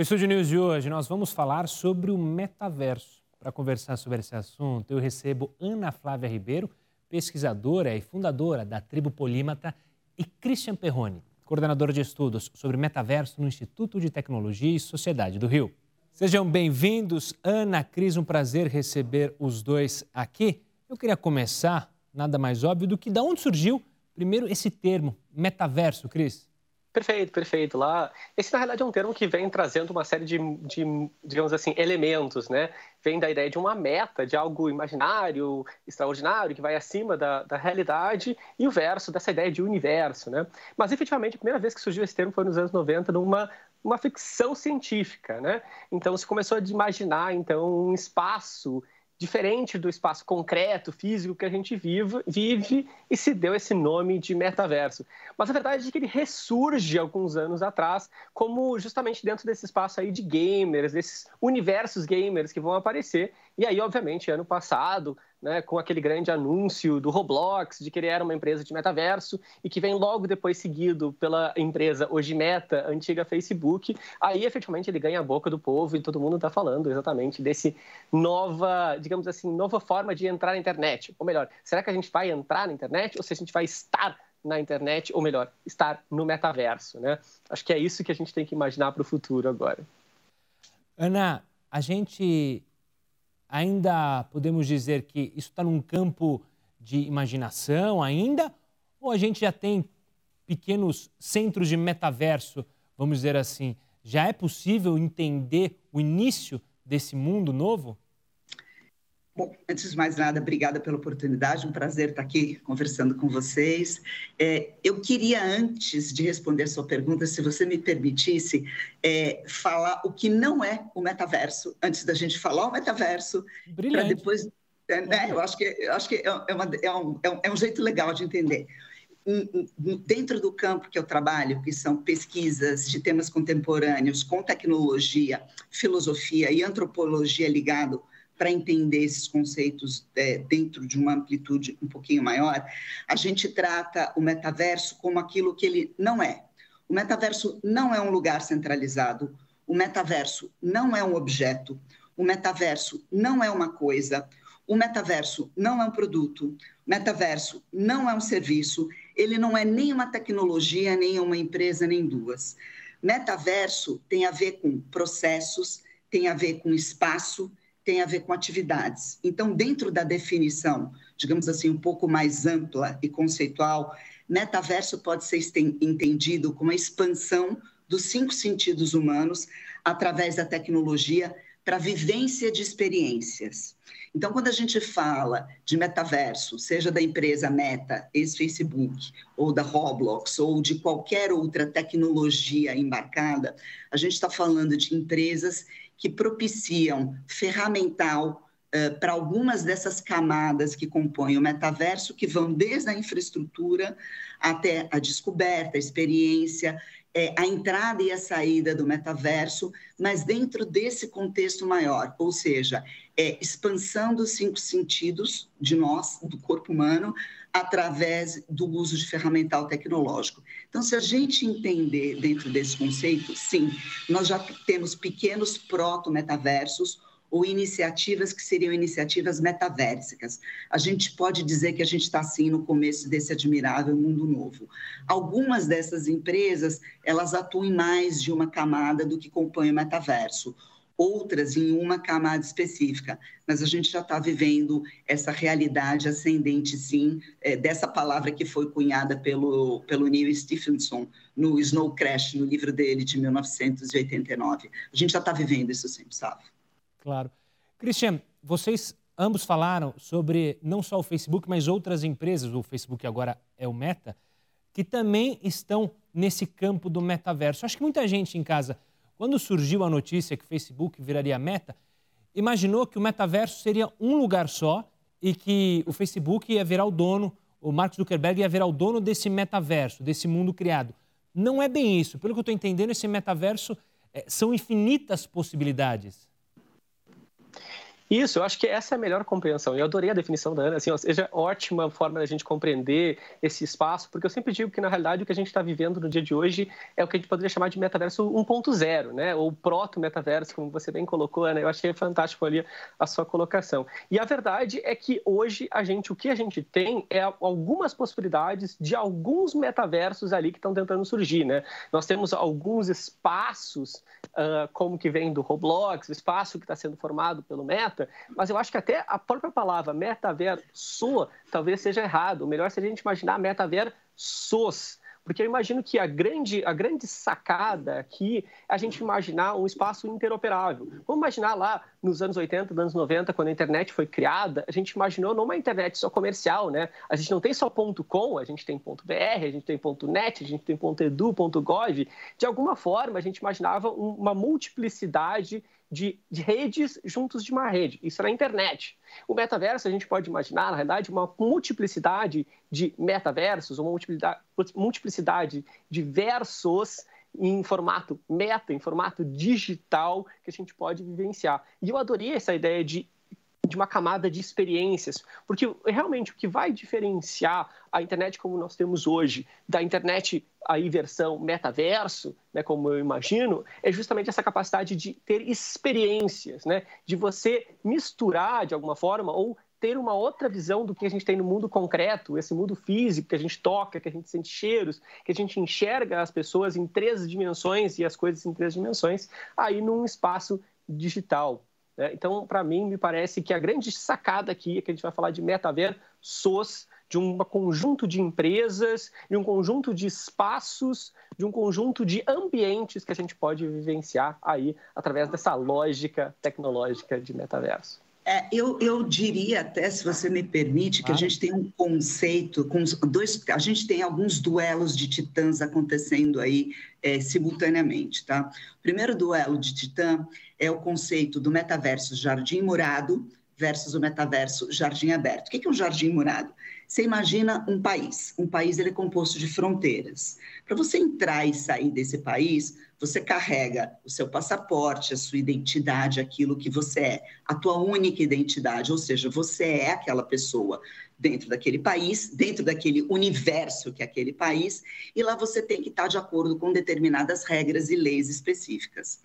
No Estúdio News de hoje, nós vamos falar sobre o metaverso. Para conversar sobre esse assunto, eu recebo Ana Flávia Ribeiro, pesquisadora e fundadora da Tribo Polímata, e Christian Perrone, coordenador de estudos sobre metaverso no Instituto de Tecnologia e Sociedade do Rio. Sejam bem-vindos, Ana, Cris, um prazer receber os dois aqui. Eu queria começar, nada mais óbvio do que de onde surgiu primeiro esse termo, metaverso, Cris. Perfeito, perfeito. Lá, esse na realidade é um termo que vem trazendo uma série de, de, digamos assim, elementos, né? Vem da ideia de uma meta, de algo imaginário, extraordinário, que vai acima da, da realidade, e o verso dessa ideia de universo, né? Mas efetivamente a primeira vez que surgiu esse termo foi nos anos 90, numa uma ficção científica, né? Então se começou a imaginar então um espaço diferente do espaço concreto, físico que a gente vive, vive e se deu esse nome de metaverso. Mas a verdade é que ele ressurge alguns anos atrás, como justamente dentro desse espaço aí de gamers, desses universos gamers que vão aparecer. E aí, obviamente, ano passado, né, com aquele grande anúncio do Roblox de que ele era uma empresa de metaverso e que vem logo depois seguido pela empresa hoje Meta, antiga Facebook, aí efetivamente ele ganha a boca do povo e todo mundo está falando exatamente desse nova, digamos assim, nova forma de entrar na internet. Ou melhor, será que a gente vai entrar na internet ou se a gente vai estar na internet, ou melhor, estar no metaverso, né? Acho que é isso que a gente tem que imaginar para o futuro agora. Ana, a gente ainda podemos dizer que isso está num campo de imaginação ainda? Ou a gente já tem pequenos centros de metaverso, vamos dizer assim? Já é possível entender o início desse mundo novo? Bom, antes de mais nada, obrigada pela oportunidade, um prazer estar aqui conversando com vocês. É, eu queria, antes de responder a sua pergunta, se você me permitisse, é, falar o que não é o metaverso, antes da gente falar o metaverso, para depois. É, né, eu acho que, eu acho que é, é uma, é, um, é, um, é um jeito legal de entender dentro do campo que eu trabalho, que são pesquisas de temas contemporâneos com tecnologia, filosofia e antropologia ligado para entender esses conceitos é, dentro de uma amplitude um pouquinho maior, a gente trata o metaverso como aquilo que ele não é. O metaverso não é um lugar centralizado, o metaverso não é um objeto, o metaverso não é uma coisa, o metaverso não é um produto, o metaverso não é um serviço, ele não é nem uma tecnologia, nem uma empresa, nem duas. Metaverso tem a ver com processos, tem a ver com espaço, tem a ver com atividades. Então, dentro da definição, digamos assim, um pouco mais ampla e conceitual, metaverso pode ser entendido como a expansão dos cinco sentidos humanos através da tecnologia para vivência de experiências. Então, quando a gente fala de metaverso, seja da empresa Meta, ex-Facebook, ou da Roblox, ou de qualquer outra tecnologia embarcada, a gente está falando de empresas que propiciam ferramental uh, para algumas dessas camadas que compõem o metaverso, que vão desde a infraestrutura até a descoberta, a experiência, é, a entrada e a saída do metaverso, mas dentro desse contexto maior, ou seja, é, expansão dos cinco sentidos de nós, do corpo humano, através do uso de ferramental tecnológico. Então, se a gente entender dentro desse conceito, sim, nós já temos pequenos proto-metaversos ou iniciativas que seriam iniciativas metaversicas. A gente pode dizer que a gente está, sim, no começo desse admirável mundo novo. Algumas dessas empresas, elas atuam em mais de uma camada do que compõe o metaverso outras em uma camada específica, mas a gente já está vivendo essa realidade ascendente, sim, é, dessa palavra que foi cunhada pelo, pelo Neil Stephenson no Snow Crash, no livro dele de 1989. A gente já está vivendo isso sim, sabe? Claro. Cristian, vocês ambos falaram sobre não só o Facebook, mas outras empresas, o Facebook agora é o Meta, que também estão nesse campo do metaverso. Acho que muita gente em casa quando surgiu a notícia que Facebook viraria meta, imaginou que o metaverso seria um lugar só e que o Facebook ia virar o dono, o Mark Zuckerberg ia virar o dono desse metaverso, desse mundo criado. Não é bem isso. Pelo que eu estou entendendo, esse metaverso é, são infinitas possibilidades. Isso, eu acho que essa é a melhor compreensão. Eu adorei a definição da Ana, assim, seja, ótima forma da gente compreender esse espaço, porque eu sempre digo que, na realidade, o que a gente está vivendo no dia de hoje é o que a gente poderia chamar de metaverso 1.0, né? ou proto-metaverso, como você bem colocou, Ana. Eu achei fantástico ali a sua colocação. E a verdade é que hoje a gente, o que a gente tem é algumas possibilidades de alguns metaversos ali que estão tentando surgir, né? Nós temos alguns espaços, uh, como que vem do Roblox, o espaço que está sendo formado pelo Meta, meta, mas eu acho que até a própria palavra metaverso talvez seja errado. O melhor seria a gente imaginar metaversos, porque eu imagino que a grande, a grande sacada aqui é a gente imaginar um espaço interoperável. Vamos imaginar lá nos anos 80, nos anos 90, quando a internet foi criada, a gente imaginou não uma internet só comercial, né? A gente não tem só .com, a gente tem ponto .br, a gente tem .net, a gente tem .edu, .gov. De alguma forma, a gente imaginava uma multiplicidade de, de, redes juntos de uma rede. Isso na internet. O metaverso, a gente pode imaginar, na realidade, uma multiplicidade de metaversos, uma multiplicidade, de versos em formato meta, em formato digital, que a gente pode vivenciar. E eu adorei essa ideia de de uma camada de experiências, porque realmente o que vai diferenciar a internet como nós temos hoje da internet aí versão metaverso, né, como eu imagino, é justamente essa capacidade de ter experiências, né, de você misturar de alguma forma ou ter uma outra visão do que a gente tem no mundo concreto, esse mundo físico que a gente toca, que a gente sente cheiros, que a gente enxerga as pessoas em três dimensões e as coisas em três dimensões, aí num espaço digital. Né? Então, para mim, me parece que a grande sacada aqui é que a gente vai falar de metaversos, de um conjunto de empresas, de um conjunto de espaços, de um conjunto de ambientes que a gente pode vivenciar aí através dessa lógica tecnológica de metaverso. É, eu, eu diria até, se você me permite, que a gente tem um conceito, com dois, a gente tem alguns duelos de titãs acontecendo aí é, simultaneamente, tá? O primeiro duelo de titã é o conceito do metaverso jardim murado versus o metaverso jardim aberto. O que é um jardim murado? Você imagina um país. Um país ele é composto de fronteiras. Para você entrar e sair desse país, você carrega o seu passaporte, a sua identidade, aquilo que você é, a tua única identidade, ou seja, você é aquela pessoa dentro daquele país, dentro daquele universo que é aquele país, e lá você tem que estar de acordo com determinadas regras e leis específicas.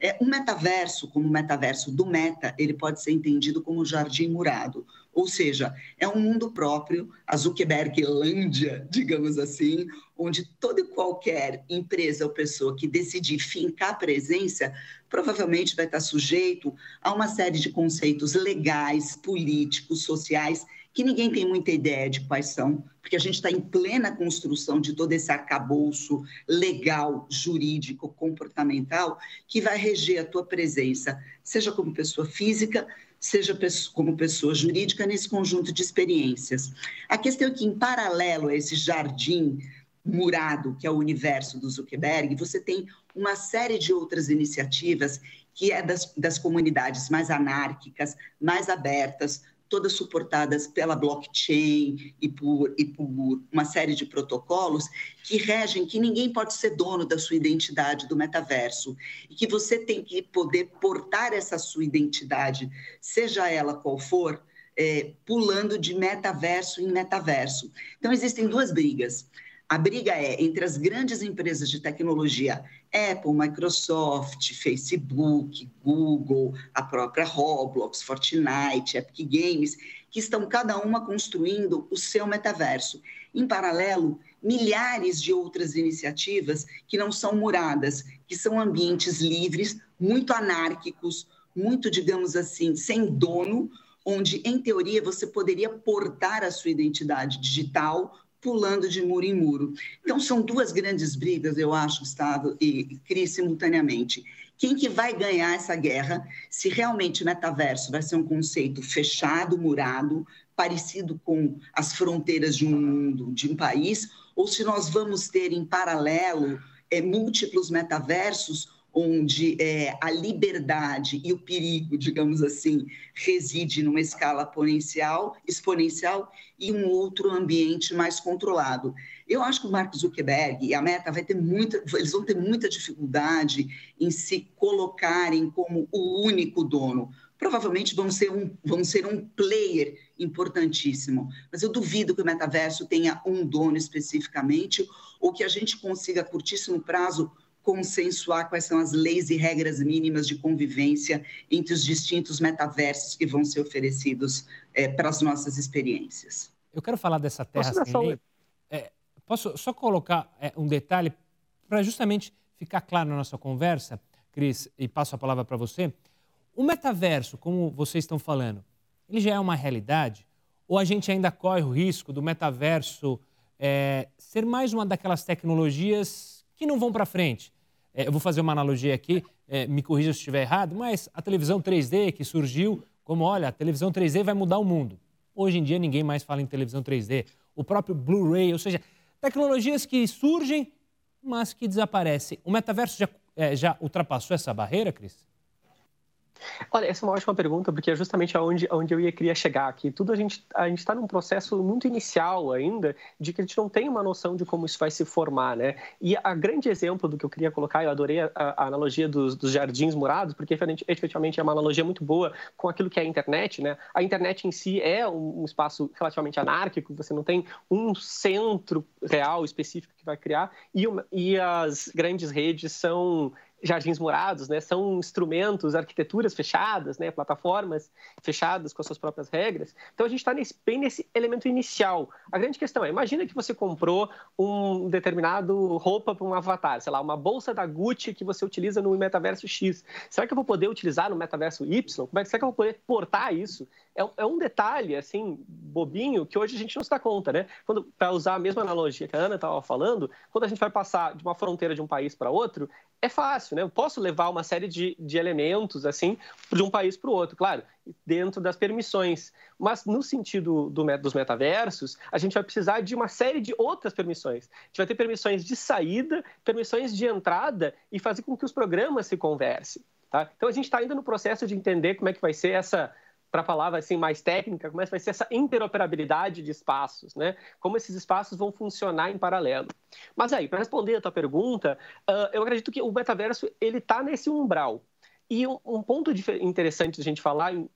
É, um metaverso, como o metaverso do Meta, ele pode ser entendido como jardim murado, ou seja, é um mundo próprio, a Zuckerberglândia, digamos assim, onde toda e qualquer empresa ou pessoa que decidir fincar presença provavelmente vai estar sujeito a uma série de conceitos legais, políticos, sociais que ninguém tem muita ideia de quais são, porque a gente está em plena construção de todo esse arcabouço legal, jurídico, comportamental, que vai reger a tua presença, seja como pessoa física, seja como pessoa jurídica, nesse conjunto de experiências. A questão é que, em paralelo a esse jardim murado, que é o universo do Zuckerberg, você tem uma série de outras iniciativas que é das, das comunidades mais anárquicas, mais abertas, todas suportadas pela blockchain e por, e por uma série de protocolos que regem que ninguém pode ser dono da sua identidade do metaverso e que você tem que poder portar essa sua identidade, seja ela qual for, é, pulando de metaverso em metaverso. Então, existem duas brigas. A briga é entre as grandes empresas de tecnologia, Apple, Microsoft, Facebook, Google, a própria Roblox, Fortnite, Epic Games, que estão cada uma construindo o seu metaverso. Em paralelo, milhares de outras iniciativas que não são muradas, que são ambientes livres, muito anárquicos, muito, digamos assim, sem dono, onde, em teoria, você poderia portar a sua identidade digital pulando de muro em muro. Então, são duas grandes brigas, eu acho, Gustavo e Cris, simultaneamente. Quem que vai ganhar essa guerra? Se realmente o metaverso vai ser um conceito fechado, murado, parecido com as fronteiras de um mundo, de um país, ou se nós vamos ter em paralelo é, múltiplos metaversos onde é, a liberdade e o perigo, digamos assim, reside numa escala exponencial, exponencial e um outro ambiente mais controlado. Eu acho que o Mark Zuckerberg e a Meta vai ter muita, eles vão ter muita dificuldade em se colocarem como o único dono, provavelmente vão ser um, vão ser um player importantíssimo. Mas eu duvido que o metaverso tenha um dono especificamente ou que a gente consiga, a curtíssimo prazo, consensuar quais são as leis e regras mínimas de convivência entre os distintos metaversos que vão ser oferecidos é, para as nossas experiências. Eu quero falar dessa terra sem lei. É, posso só colocar é, um detalhe para justamente ficar claro na nossa conversa, Cris, e passo a palavra para você. O metaverso, como vocês estão falando, ele já é uma realidade? Ou a gente ainda corre o risco do metaverso é, ser mais uma daquelas tecnologias que não vão para frente? É, eu vou fazer uma analogia aqui, é, me corrija se estiver errado, mas a televisão 3D que surgiu como, olha, a televisão 3D vai mudar o mundo. Hoje em dia ninguém mais fala em televisão 3D. O próprio Blu-ray, ou seja, tecnologias que surgem, mas que desaparecem. O metaverso já, é, já ultrapassou essa barreira, Cris? Olha, essa é uma ótima pergunta, porque é justamente aonde, aonde eu ia queria chegar aqui. Tudo a gente a está num processo muito inicial ainda, de que a gente não tem uma noção de como isso vai se formar, né? E a grande exemplo do que eu queria colocar, eu adorei a, a analogia dos, dos, jardins murados, porque efetivamente é uma analogia muito boa com aquilo que é a internet, né? A internet em si é um, um espaço relativamente anárquico, você não tem um centro real específico que vai criar, e, uma, e as grandes redes são jardins morados, né? São instrumentos, arquiteturas fechadas, né? Plataformas fechadas com as suas próprias regras. Então a gente está bem nesse elemento inicial. A grande questão é, imagina que você comprou um determinado roupa para um avatar, sei lá, uma bolsa da Gucci que você utiliza no metaverso X. Será que eu vou poder utilizar no metaverso Y? Como é que será que eu vou poder portar isso? É, é um detalhe assim bobinho que hoje a gente não se dá conta, né? Para usar a mesma analogia que a Ana estava falando, quando a gente vai passar de uma fronteira de um país para outro, é fácil, né? Eu posso levar uma série de, de elementos, assim, de um país para o outro, claro, dentro das permissões. Mas no sentido do, dos metaversos, a gente vai precisar de uma série de outras permissões. A gente vai ter permissões de saída, permissões de entrada e fazer com que os programas se conversem. Tá? Então a gente está ainda no processo de entender como é que vai ser essa para a palavra assim mais técnica, como é que vai ser essa interoperabilidade de espaços, né? Como esses espaços vão funcionar em paralelo. Mas aí, para responder a tua pergunta, uh, eu acredito que o metaverso ele está nesse umbral. E um, ponto interessante de a gente falar em,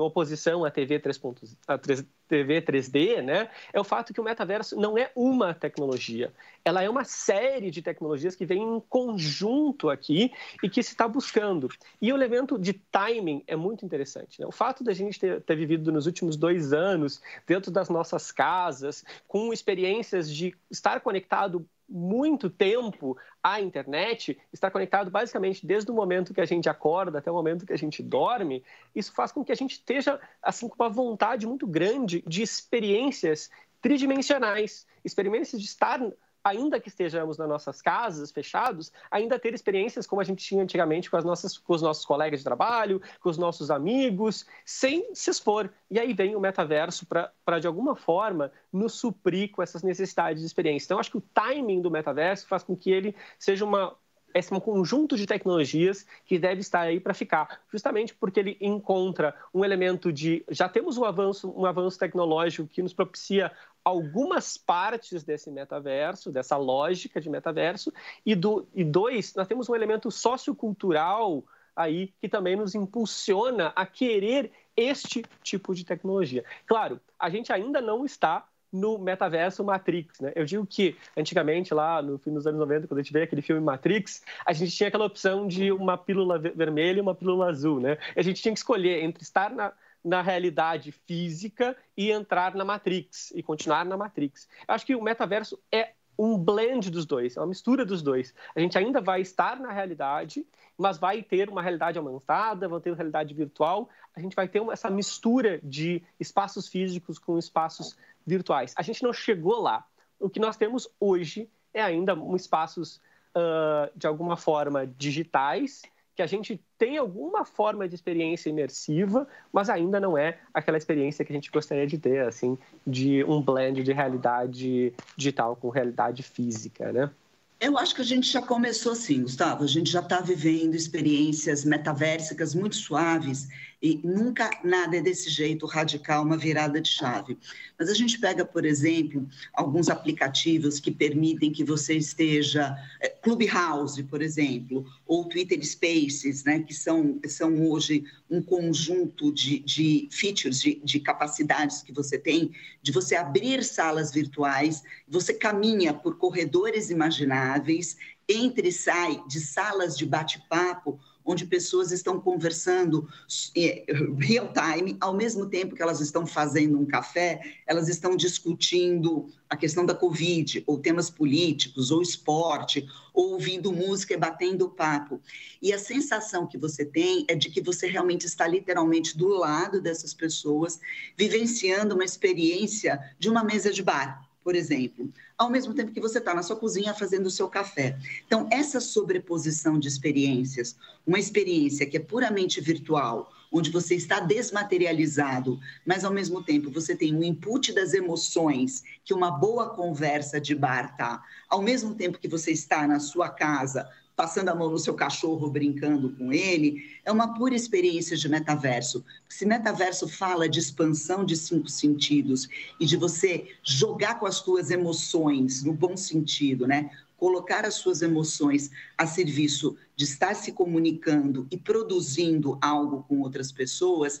oposição à TV 3.0, a 3, TV 3D, né, é o fato que o metaverso não é uma tecnologia, ela é uma série de tecnologias que vem em conjunto aqui e que se está buscando. E o elemento de timing é muito interessante. Né? O fato da gente ter, ter vivido nos últimos dois anos dentro das nossas casas, com experiências de estar conectado muito tempo à internet, estar conectado basicamente desde o momento que a gente acorda até o momento que a gente dorme, isso faz com que a gente esteja assim com uma vontade muito grande de experiências tridimensionais, experiências de estar ainda que estejamos nas nossas casas, fechados, ainda ter experiências como a gente tinha antigamente com, as nossas, com os nossos colegas de trabalho, com os nossos amigos, sem se expor. E aí vem o metaverso para, de alguma forma, nos suprir com essas necessidades de experiência. Então, acho que o timing do metaverso faz com que ele seja uma esse é um conjunto de tecnologias que deve estar aí para ficar, justamente porque ele encontra um elemento de já temos um avanço, um avanço tecnológico que nos propicia algumas partes desse metaverso, dessa lógica de metaverso, e, do, e dois, nós temos um elemento sociocultural aí que também nos impulsiona a querer este tipo de tecnologia. Claro, a gente ainda não está no metaverso Matrix, né? Eu digo que antigamente lá no fim dos anos 90, quando a gente veio aquele filme Matrix, a gente tinha aquela opção de uma pílula vermelha e uma pílula azul, né? A gente tinha que escolher entre estar na, na realidade física e entrar na Matrix e continuar na Matrix. Eu acho que o metaverso é um blend dos dois, é uma mistura dos dois. A gente ainda vai estar na realidade, mas vai ter uma realidade aumentada, vai ter uma realidade virtual. A gente vai ter uma, essa mistura de espaços físicos com espaços virtuais. A gente não chegou lá. O que nós temos hoje é ainda um espaços uh, de alguma forma digitais que a gente tem alguma forma de experiência imersiva, mas ainda não é aquela experiência que a gente gostaria de ter, assim, de um blend de realidade digital com realidade física, né? Eu acho que a gente já começou assim, Gustavo. A gente já está vivendo experiências metaversicas muito suaves E nunca nada é desse jeito radical, uma virada de chave. Mas a gente pega, por exemplo, alguns aplicativos que permitem que você esteja. É, Clubhouse, por exemplo, ou Twitter Spaces, né, que são, são hoje um conjunto de, de features, de, de capacidades que você tem, de você abrir salas virtuais, você caminha por corredores imagináveis, entra e sai de salas de bate-papo onde pessoas estão conversando é, real time, ao mesmo tempo que elas estão fazendo um café, elas estão discutindo a questão da Covid, ou temas políticos, ou esporte, ou ouvindo música e batendo papo. E a sensação que você tem é de que você realmente está literalmente do lado dessas pessoas, vivenciando uma experiência de uma mesa de bar por exemplo, ao mesmo tempo que você está na sua cozinha fazendo o seu café. Então, essa sobreposição de experiências, uma experiência que é puramente virtual, onde você está desmaterializado, mas ao mesmo tempo você tem o input das emoções que uma boa conversa de bar tá, ao mesmo tempo que você está na sua casa passando a mão no seu cachorro, brincando com ele, é uma pura experiência de metaverso. Se metaverso fala de expansão de cinco sentidos e de você jogar com as suas emoções, no bom sentido, né? Colocar as suas emoções a serviço de estar se comunicando e produzindo algo com outras pessoas,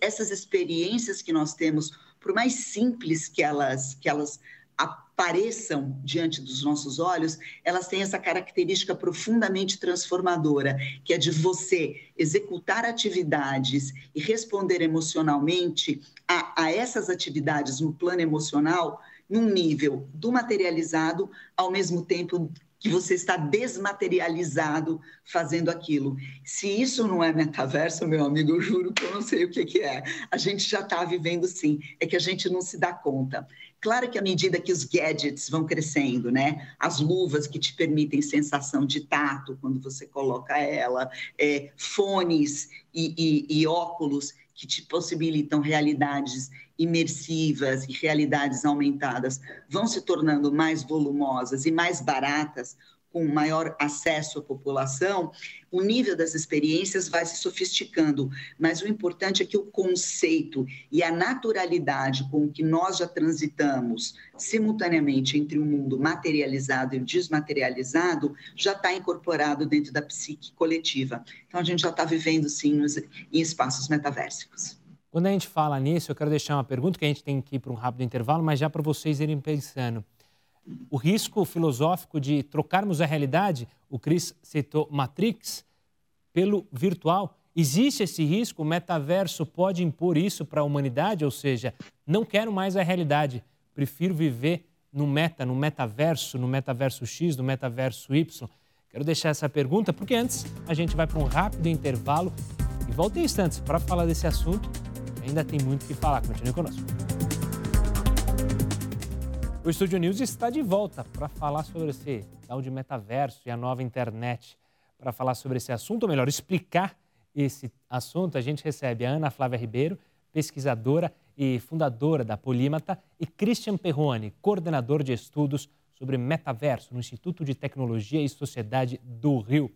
essas experiências que nós temos, por mais simples que elas, que elas apareçam diante dos nossos olhos, elas têm essa característica profundamente transformadora, que é de você executar atividades e responder emocionalmente a, a essas atividades no plano emocional, num nível do materializado, ao mesmo tempo que você está desmaterializado fazendo aquilo. Se isso não é metaverso, meu amigo, eu juro que eu não sei o que, é. A gente já está vivendo sim, é que a gente não se dá conta. Claro que à medida que os gadgets vão crescendo, né? As luvas que te permitem sensação de tato quando você coloca ela, é, fones e, e, e óculos que te possibilitam realidades imersivas e realidades aumentadas vão se tornando mais volumosas e mais baratas, com maior acesso à população, o nível das experiências vai se sofisticando, mas o importante é que o conceito e a naturalidade com que nós já transitamos simultaneamente entre o mundo materializado e o desmaterializado já está incorporado dentro da psique coletiva. Então a gente já está vivendo sim em espaços metaversicos. Quando a gente fala nisso, eu quero deixar uma pergunta que a gente tem que ir para um rápido intervalo, mas já para vocês irem pensando. O risco filosófico de trocarmos a realidade, o Chris citou Matrix, pelo virtual. Existe esse risco? O metaverso pode impor isso para a humanidade? Ou seja, não quero mais a realidade, prefiro viver no meta, no metaverso, no metaverso X, no metaverso Y? Quero deixar essa pergunta porque antes a gente vai para um rápido intervalo e volta em instantes para falar desse assunto Ainda tem muito o que falar. Continue conosco. O Estúdio News está de volta para falar sobre esse tal de metaverso e a nova internet. Para falar sobre esse assunto, ou melhor, explicar esse assunto, a gente recebe a Ana Flávia Ribeiro, pesquisadora e fundadora da Polímata, e Christian Perrone, coordenador de estudos sobre metaverso no Instituto de Tecnologia e Sociedade do Rio.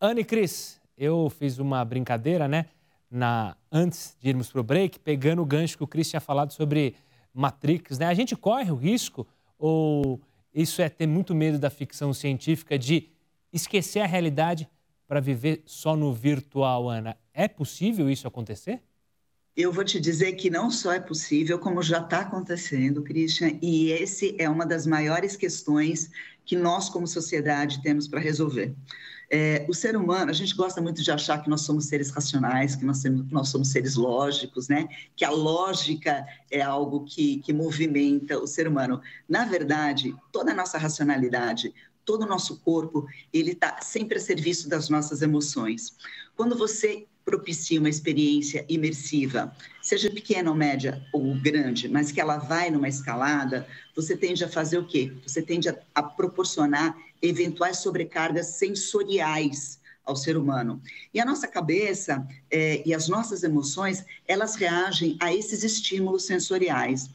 Ana e Cris, eu fiz uma brincadeira, né? na, antes de irmos para o break, pegando o gancho que o Chris tinha falado sobre Matrix, né? A gente corre o risco, ou isso é ter muito medo da ficção científica, de esquecer a realidade para viver só no virtual, Ana? É possível isso acontecer? Eu vou te dizer que não só é possível, como já está acontecendo, Christian, e esse é uma das maiores questões que nós, como sociedade, temos para resolver. É, o ser humano, a gente gosta muito de achar que nós somos seres racionais, que nós, temos, nós somos seres lógicos, né? Que a lógica é algo que, que movimenta o ser humano. Na verdade, toda a nossa racionalidade, todo o nosso corpo, ele está sempre a serviço das nossas emoções. Quando você propicia uma experiência imersiva, seja pequena ou média ou grande, mas que ela vai numa escalada, você tende a fazer o quê? Você tende a, a proporcionar eventuais sobrecargas sensoriais ao ser humano. E a nossa cabeça é, e as nossas emoções, elas reagem a esses estímulos sensoriais.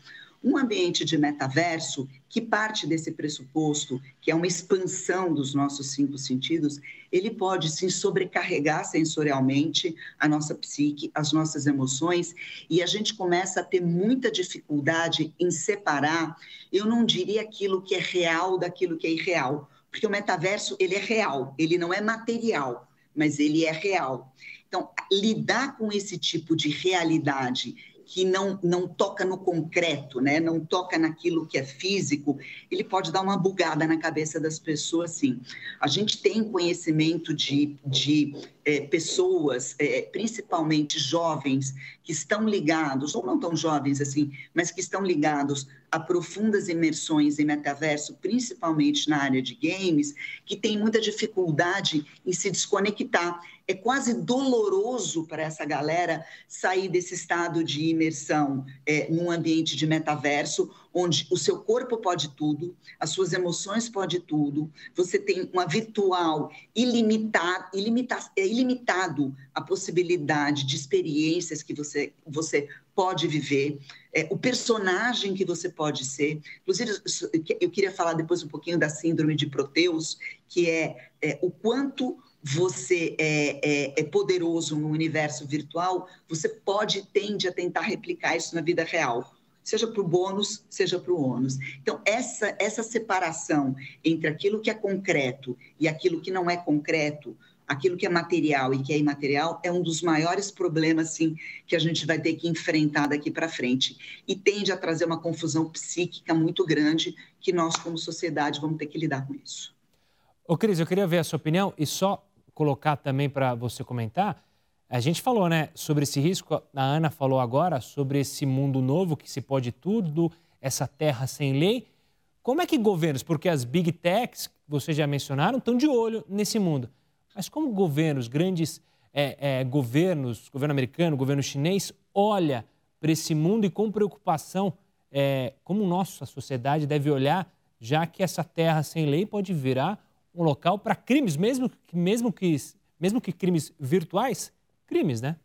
Um ambiente de metaverso que parte desse pressuposto, que é uma expansão dos nossos cinco sentidos, ele pode sim sobrecarregar sensorialmente a nossa psique, as nossas emoções, e a gente começa a ter muita dificuldade em separar, eu não diria aquilo que é real daquilo que é irreal, porque o metaverso ele é real, ele não é material, mas ele é real. Então, lidar com esse tipo de realidade que não, não toca no concreto, né? não toca naquilo que é físico, ele pode dar uma bugada na cabeça das pessoas, sim. A gente tem conhecimento de, de é, pessoas, é, principalmente jovens, que estão ligados, ou não tão jovens assim, mas que estão ligados a profundas imersões em metaverso, principalmente na área de games, que tem muita dificuldade em se desconectar é quase doloroso para essa galera sair desse estado de imersão é, num ambiente de metaverso, onde o seu corpo pode tudo, as suas emoções pode tudo, você tem uma virtual ilimitado, ilimita, é ilimitado a possibilidade de experiências que você, você pode viver, é, o personagem que você pode ser. Inclusive, eu queria falar depois um pouquinho da síndrome de Proteus, que é, é o quanto você é, é, é, poderoso no universo virtual, você pode tende a tentar replicar isso na vida real, seja para o bônus, seja para o ônus. Então, essa, essa separação entre aquilo que é concreto e aquilo que não é concreto, aquilo que é material e que é imaterial, é um dos maiores problemas, sim, que a gente vai ter que enfrentar daqui para frente. E tende a trazer uma confusão psíquica muito grande que nós, como sociedade, vamos ter que lidar com isso. Ô, Cris, eu queria ver a sua opinião e só colocar também para você comentar. A gente falou, né, sobre esse risco, a Ana falou agora sobre esse mundo novo que se pode tudo, essa terra sem lei. Como é que governos, porque as big techs, vocês já mencionaram, estão de olho nesse mundo. Mas como governos, grandes é, é, governos, governo americano, governo chinês, olha para esse mundo e com preocupação, é, como nossa sociedade deve olhar, já que essa terra sem lei pode virar um local para crimes, mesmo, mesmo, que, mesmo que crimes virtuais, crimes, né?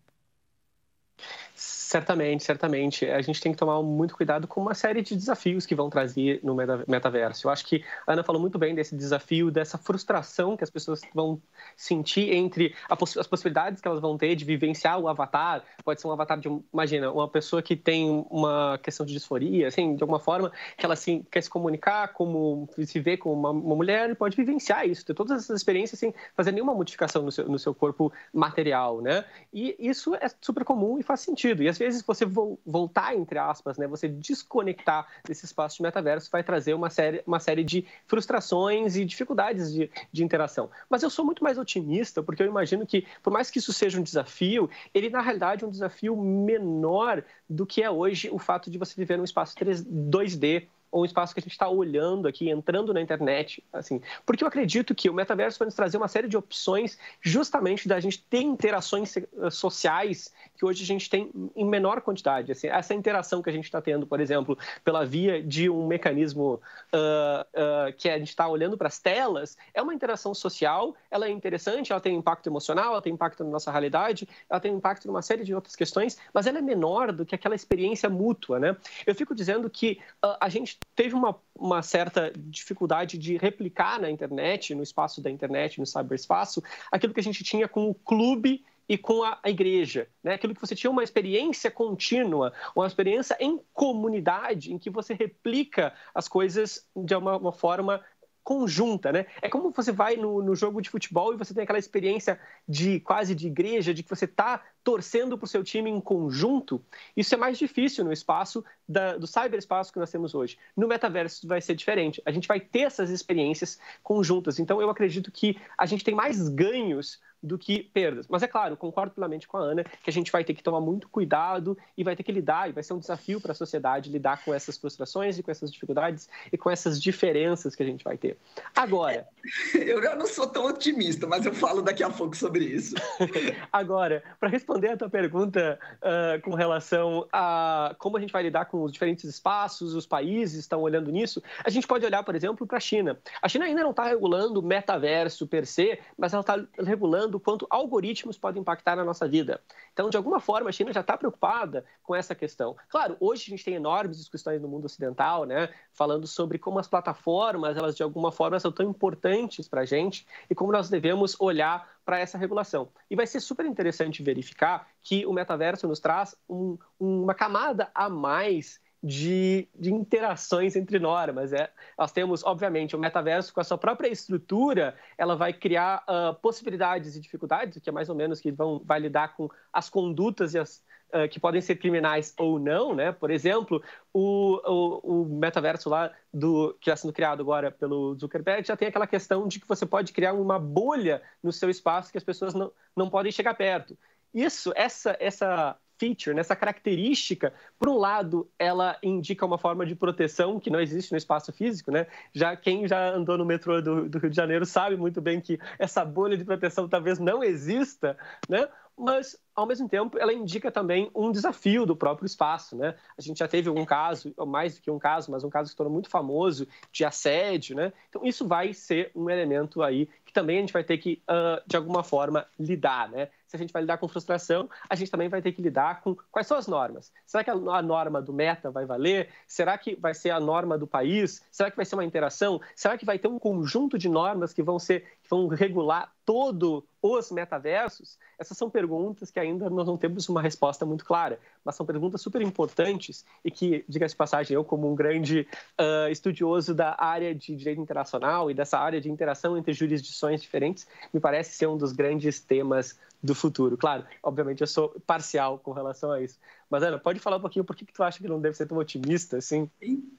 Certamente, certamente. A gente tem que tomar muito cuidado com uma série de desafios que vão trazer no metaverso. Eu acho que a Ana falou muito bem desse desafio, dessa frustração que as pessoas vão sentir entre as possibilidades que elas vão ter de vivenciar o avatar. Pode ser um avatar de, imagina, uma pessoa que tem uma questão de disforia, assim, de alguma forma, que ela assim, quer se comunicar, como se vê como uma, uma mulher, e pode vivenciar isso, ter todas essas experiências sem fazer nenhuma modificação no seu, no seu corpo material, né? E isso é super comum e faz sentido. E às vezes você voltar, entre aspas, né, você desconectar desse espaço de metaverso vai trazer uma série, uma série de frustrações e dificuldades de, de interação. Mas eu sou muito mais otimista, porque eu imagino que, por mais que isso seja um desafio, ele na realidade é um desafio menor do que é hoje o fato de você viver num espaço 3, 2D ou um espaço que a gente está olhando aqui, entrando na internet, assim. Porque eu acredito que o metaverso vai nos trazer uma série de opções justamente da gente ter interações eh, sociais que hoje a gente tem em menor quantidade. Assim, essa interação que a gente está tendo, por exemplo, pela via de um mecanismo uh, uh, que a gente está olhando para as telas, é uma interação social, ela é interessante, ela tem impacto emocional, ela tem impacto na nossa realidade, ela tem impacto em uma série de outras questões, mas ela é menor do que aquela experiência mútua, né? Eu fico dizendo que uh, a gente teve uma, uma certa dificuldade de replicar na internet, no espaço da internet, no cyberespaço, aquilo que a gente tinha com o clube e com a, a, igreja, né? Aquilo que você tinha uma experiência contínua, uma experiência em comunidade, em que você replica as coisas de uma, uma forma conjunta, né? É como você vai no, no, jogo de futebol e você tem aquela experiência de quase de igreja, de que você está torcendo para o seu time em conjunto. Isso é mais difícil no espaço da, do cyberespaço que nós temos hoje. No metaverso vai ser diferente. A gente vai ter essas experiências conjuntas. Então eu acredito que a gente tem mais ganhos do que perdas. Mas é claro, concordo plenamente com a Ana que a gente vai ter que tomar muito cuidado e vai ter que lidar, e vai ser um desafio para a sociedade lidar com essas frustrações e com essas dificuldades e com essas diferenças que a gente vai ter. Agora. Eu não sou tão otimista, mas eu falo daqui a pouco sobre isso. Agora, para responder a tua pergunta uh, com relação a como a gente vai lidar com os diferentes espaços, os países estão olhando nisso, a gente pode olhar, por exemplo, para a China. A China ainda não está regulando o metaverso per se, mas ela está regulando do quanto algoritmos podem impactar na nossa vida. Então, de alguma forma, a China já está preocupada com essa questão. Claro, hoje a gente tem enormes discussões no mundo ocidental, né, falando sobre como as plataformas, elas de alguma forma são tão importantes para a gente e como nós devemos olhar para essa regulação. E vai ser super interessante verificar que o metaverso nos traz um, uma camada a mais de, de, interações entre normas. É. Nós temos, obviamente, o metaverso com a sua própria estrutura, ela vai criar uh, possibilidades e dificuldades, que é mais ou menos que vão, vai lidar com as condutas e as, uh, que podem ser criminais ou não, né? Por exemplo, o, o, o metaverso lá do que está sendo criado agora pelo Zuckerberg já tem aquela questão de que você pode criar uma bolha no seu espaço que as pessoas não, não podem chegar perto. Isso, essa, essa feature, nessa característica, por um lado, ela indica uma forma de proteção que não existe no espaço físico, né? Já quem já andou no metrô do, do Rio de Janeiro sabe muito bem que essa bolha de proteção talvez não exista, né? Mas ao mesmo tempo, ela indica também um desafio do próprio espaço, né? A gente já teve um caso, ou mais do que um caso, mas um caso que tornou muito famoso de assédio, né? Então isso vai ser um elemento aí que também a gente vai ter que, uh, de alguma forma, lidar, né? Se a gente vai lidar com frustração, a gente também vai ter que lidar com quais são as normas. Será que a norma do meta vai valer? Será que vai ser a norma do país? Será que vai ser uma interação? Será que vai ter um conjunto de normas que vão ser que vão regular todo os metaversos? Essas são perguntas que ainda nós não temos uma resposta muito clara, mas são perguntas super importantes e que, diga-se de passagem, eu como um grande uh, estudioso da área de direito internacional e dessa área de interação entre jurisdições diferentes, me parece ser um dos grandes temas do futuro. Claro, obviamente eu sou parcial com relação a isso. Mas, Ana, pode falar um pouquinho por que, que tu acha que não deve ser tão otimista assim?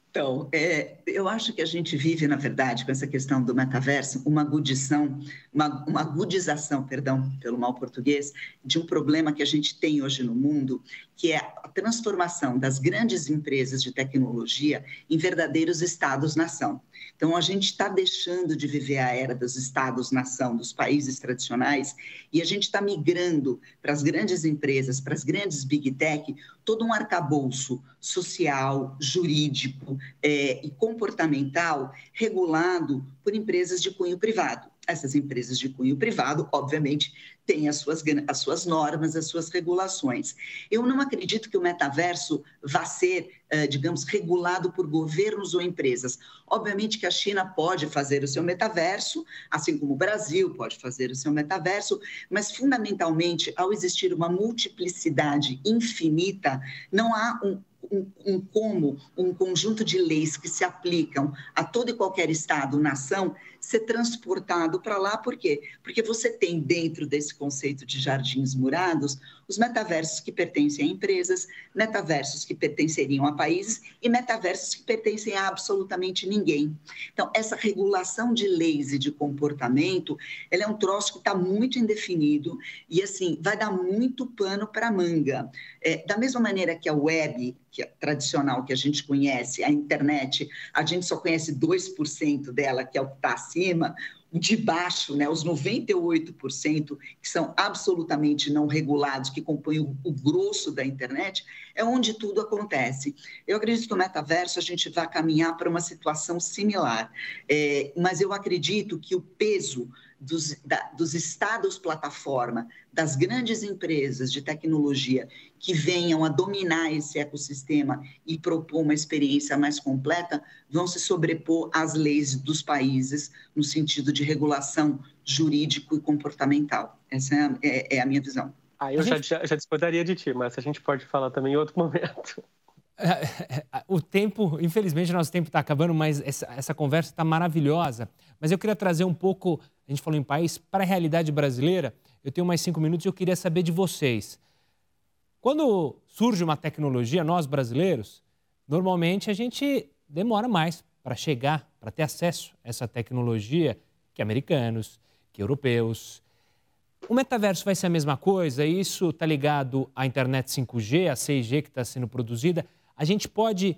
Então, é, eu acho que a gente vive, na verdade, com essa questão do metaverso, uma agudização, uma, uma agudização, perdão, pelo mal português, de um problema que a gente tem hoje no mundo, que é a transformação das grandes empresas de tecnologia em verdadeiros estados-nação. Então, a gente está deixando de viver a era dos estados-nação, dos países tradicionais, e a gente está migrando para as grandes empresas, para as grandes big tech, todo um arcabouço social, jurídico é, e comportamental regulado por empresas de cunho privado. Essas empresas de cunho privado, obviamente, têm as suas, as suas normas, as suas regulações. Eu não acredito que o metaverso vá ser, digamos, regulado por governos ou empresas. Obviamente que a China pode fazer o seu metaverso, assim como o Brasil pode fazer o seu metaverso, mas, fundamentalmente, ao existir uma multiplicidade infinita, não há um um, um, como um conjunto de leis que se aplicam a todo e qualquer Estado, nação, ser transportado para lá, por quê? Porque você tem dentro desse conceito de jardins murados os metaversos que pertencem a empresas, metaversos que pertenceriam a países e metaversos que pertencem a absolutamente ninguém. Então, essa regulação de leis e de comportamento, ela é um troço que está muito indefinido e, assim, vai dar muito pano para manga. É, da mesma maneira que a web, que é tradicional que a gente conhece, a internet, a gente só conhece 2% dela, que é o que está acima, de baixo, né, os 98% que são absolutamente não regulados, que compõem o, o, grosso da internet, é onde tudo acontece. Eu acredito que o metaverso a gente vai caminhar para uma situação similar, é, mas eu acredito que o peso dos, da, dos estados plataforma, das grandes empresas de tecnologia que venham a dominar esse ecossistema e propor uma experiência mais completa, vão se sobrepor às leis dos países no sentido de regulação jurídico e comportamental. Essa é a, é, é a minha visão. Ah, eu gente... já, já discordaria de ti, mas a gente pode falar também em outro momento. O tempo, infelizmente, nosso tempo está acabando, mas essa, essa conversa está maravilhosa. Mas eu queria trazer um pouco, a gente falou em país, para a realidade brasileira. Eu tenho mais cinco minutos e eu queria saber de vocês. Quando surge uma tecnologia, nós brasileiros, normalmente a gente demora mais para chegar, para ter acesso a essa tecnologia que americanos, que europeus. O metaverso vai ser a mesma coisa? Isso está ligado à internet 5G, a 6G que está sendo produzida. A gente pode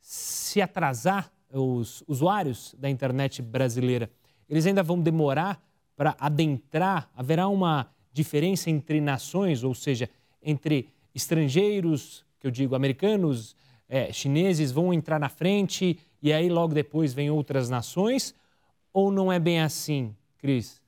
se atrasar os usuários da internet brasileira, eles ainda vão demorar para adentrar? Haverá uma diferença entre nações, ou seja, entre estrangeiros, que eu digo americanos, é, chineses, vão entrar na frente e aí logo depois vem outras nações? Ou não é bem assim, Cris?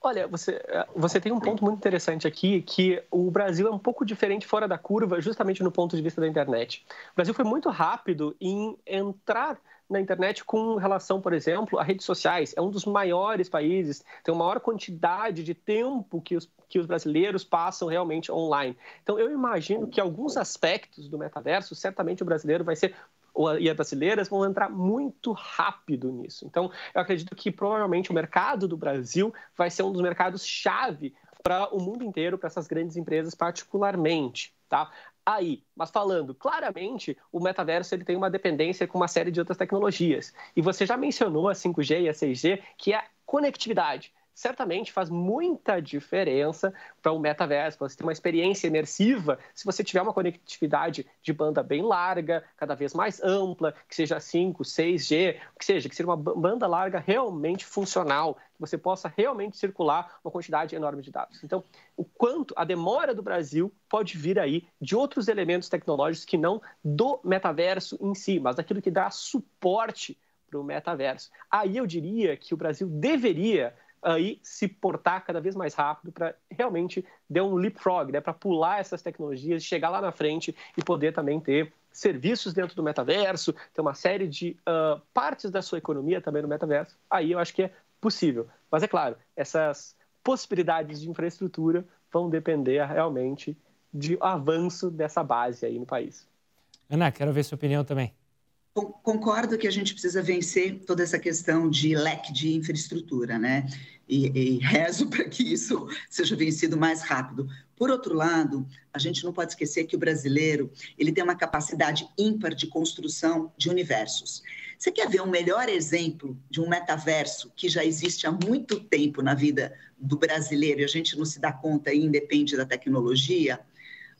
Olha, você, você tem um ponto muito interessante aqui, que o Brasil é um pouco diferente fora da curva, justamente no ponto de vista da internet. O Brasil foi muito rápido em entrar na internet com relação, por exemplo, a redes sociais. É um dos maiores países, tem uma maior quantidade de tempo que os, que os brasileiros passam realmente online. Então, eu imagino que alguns aspectos do metaverso, certamente o brasileiro vai ser e as brasileiras vão entrar muito rápido nisso. Então, eu acredito que provavelmente o mercado do Brasil vai ser um dos mercados chave para o mundo inteiro, para essas grandes empresas particularmente, tá? Aí, mas falando claramente, o metaverso ele tem uma dependência com uma série de outras tecnologias. E você já mencionou a 5G e a 6G, que é a conectividade certamente faz muita diferença para o metaverso, para você ter uma experiência imersiva, se você tiver uma conectividade de banda bem larga, cada vez mais ampla, que seja 5, 6G, que seja, que seja uma banda larga realmente funcional, que você possa realmente circular uma quantidade enorme de dados. Então, o quanto a demora do Brasil pode vir aí de outros elementos tecnológicos que não do metaverso em si, mas daquilo que dá suporte para o metaverso. Aí eu diria que o Brasil deveria aí se portar cada vez mais rápido para realmente dar um leapfrog, né, para pular essas tecnologias, chegar lá na frente e poder também ter serviços dentro do metaverso, ter uma série de uh, partes da sua economia também no metaverso. Aí eu acho que é possível. Mas é claro, essas possibilidades de infraestrutura vão depender realmente de avanço dessa base aí no país. Ana, quero ver sua opinião também. Concordo que a gente precisa vencer toda essa questão de leque de infraestrutura, né? E, e rezo para que isso seja vencido mais rápido. Por outro lado, a gente não pode esquecer que o brasileiro ele tem uma capacidade ímpar de construção de universos. Você quer ver um melhor exemplo de um metaverso que já existe há muito tempo na vida do brasileiro e a gente não se dá conta e independe da tecnologia?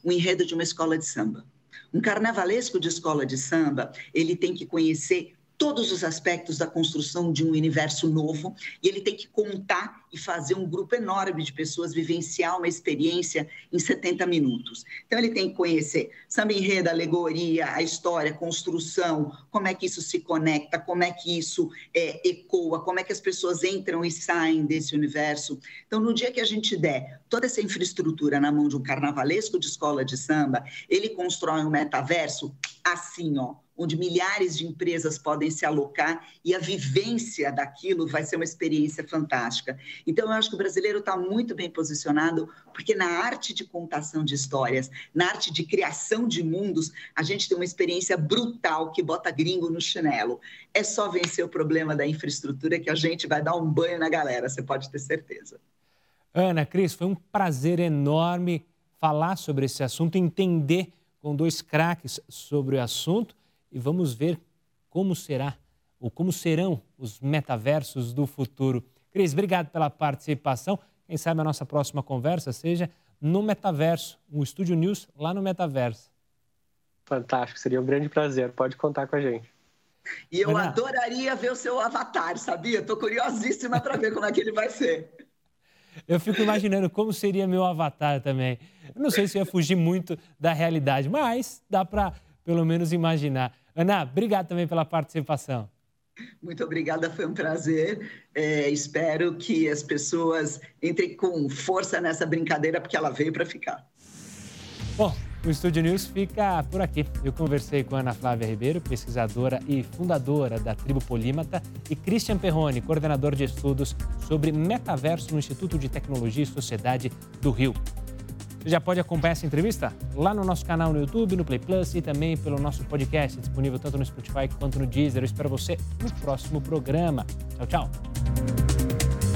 O enredo de uma escola de samba. Um carnavalesco de escola de samba, ele tem que conhecer todos os aspectos da construção de um universo novo e ele tem que contar e fazer um grupo enorme de pessoas vivenciar uma experiência em 70 minutos. Então ele tem que conhecer samba enredo, alegoria, a história, construção, como é que isso se conecta, como é que isso é, ecoa, como é que as pessoas entram e saem desse universo. Então no dia que a gente der toda essa infraestrutura na mão de um carnavalesco de escola de samba, ele constrói um metaverso assim, ó, onde milhares de empresas podem se alocar e a vivência daquilo vai ser uma experiência fantástica. Então, eu acho que o brasileiro está muito bem posicionado, porque na arte de contação de histórias, na arte de criação de mundos, a gente tem uma experiência brutal que bota gringo no chinelo. É só vencer o problema da infraestrutura que a gente vai dar um banho na galera, você pode ter certeza. Ana, Cris, foi um prazer enorme falar sobre esse assunto, entender com dois craques sobre o assunto e vamos ver como será ou como serão os metaversos do futuro. Cris, obrigado pela participação. Quem sabe a nossa próxima conversa seja no metaverso, um Estúdio News lá no metaverso. Fantástico, seria um grande prazer. Pode contar com a gente. E eu Ana. adoraria ver o seu avatar, sabia? Estou curiosíssima para ver como é que ele vai ser. Eu fico imaginando como seria meu avatar também. Eu não sei se ia fugir muito da realidade, mas dá para pelo menos imaginar. Ana, obrigado também pela participação. Muito obrigada, foi um prazer. É, espero que as pessoas entrem com força nessa brincadeira, porque ela veio para ficar. Bom, o Estúdio News fica por aqui. Eu conversei com Ana Flávia Ribeiro, pesquisadora e fundadora da Tribo Polímata, e Christian Perrone, coordenador de estudos sobre metaverso no Instituto de Tecnologia e Sociedade do Rio. Você já pode acompanhar essa entrevista lá no nosso canal no YouTube, no Play Plus e também pelo nosso podcast, disponível tanto no Spotify quanto no Deezer. Eu espero você no próximo programa. Tchau, tchau.